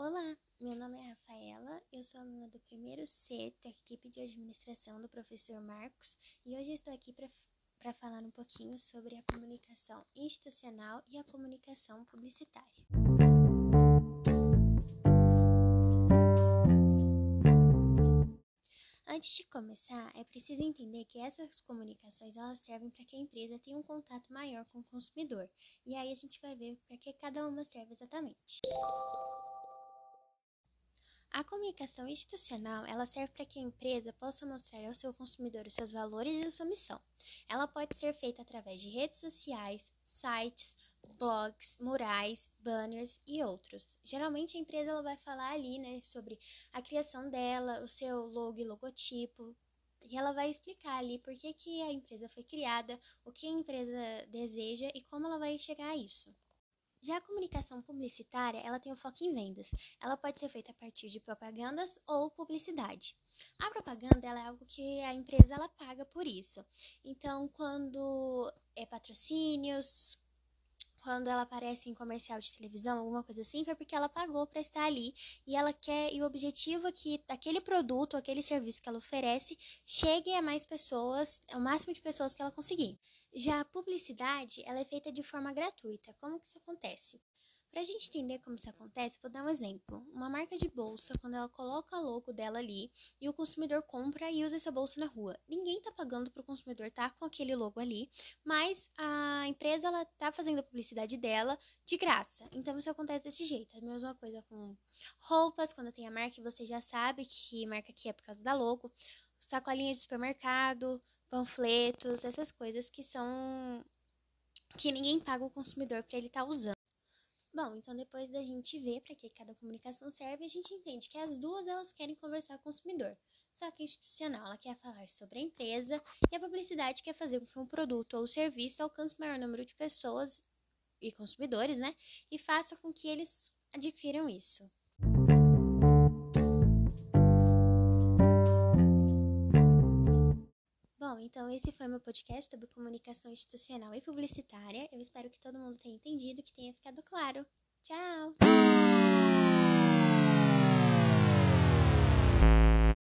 Olá, meu nome é Rafaela, eu sou aluna do primeiro C da equipe de administração do professor Marcos e hoje estou aqui para falar um pouquinho sobre a comunicação institucional e a comunicação publicitária. Antes de começar, é preciso entender que essas comunicações elas servem para que a empresa tenha um contato maior com o consumidor. E aí a gente vai ver para que cada uma serve exatamente. A comunicação institucional, ela serve para que a empresa possa mostrar ao seu consumidor os seus valores e a sua missão. Ela pode ser feita através de redes sociais, sites, blogs, murais, banners e outros. Geralmente a empresa ela vai falar ali, né, sobre a criação dela, o seu logo e logotipo, e ela vai explicar ali por que, que a empresa foi criada, o que a empresa deseja e como ela vai chegar a isso. Já a comunicação publicitária, ela tem o foco em vendas. Ela pode ser feita a partir de propagandas ou publicidade. A propaganda é algo que a empresa ela paga por isso. Então, quando é patrocínios, quando ela aparece em comercial de televisão, alguma coisa assim, foi porque ela pagou para estar ali e ela quer e o objetivo é que aquele produto, aquele serviço que ela oferece chegue a mais pessoas, ao máximo de pessoas que ela conseguir. Já a publicidade, ela é feita de forma gratuita. Como que isso acontece? Para a gente entender como isso acontece, vou dar um exemplo. Uma marca de bolsa, quando ela coloca o logo dela ali e o consumidor compra e usa essa bolsa na rua. Ninguém está pagando para o consumidor estar tá com aquele logo ali, mas a empresa ela tá fazendo a publicidade dela de graça. Então isso acontece desse jeito. A mesma coisa com roupas, quando tem a marca, você já sabe que marca aqui é por causa da logo. Sacolinha de supermercado, panfletos, essas coisas que são que ninguém paga o consumidor para ele estar tá usando. Bom, então depois da gente ver para que cada comunicação serve, a gente entende que as duas elas querem conversar com o consumidor. Só que a institucional ela quer falar sobre a empresa e a publicidade quer fazer com que um produto ou serviço alcance o maior número de pessoas e consumidores, né? E faça com que eles adquiram isso. Meu podcast sobre comunicação institucional e publicitária. Eu espero que todo mundo tenha entendido, que tenha ficado claro. Tchau!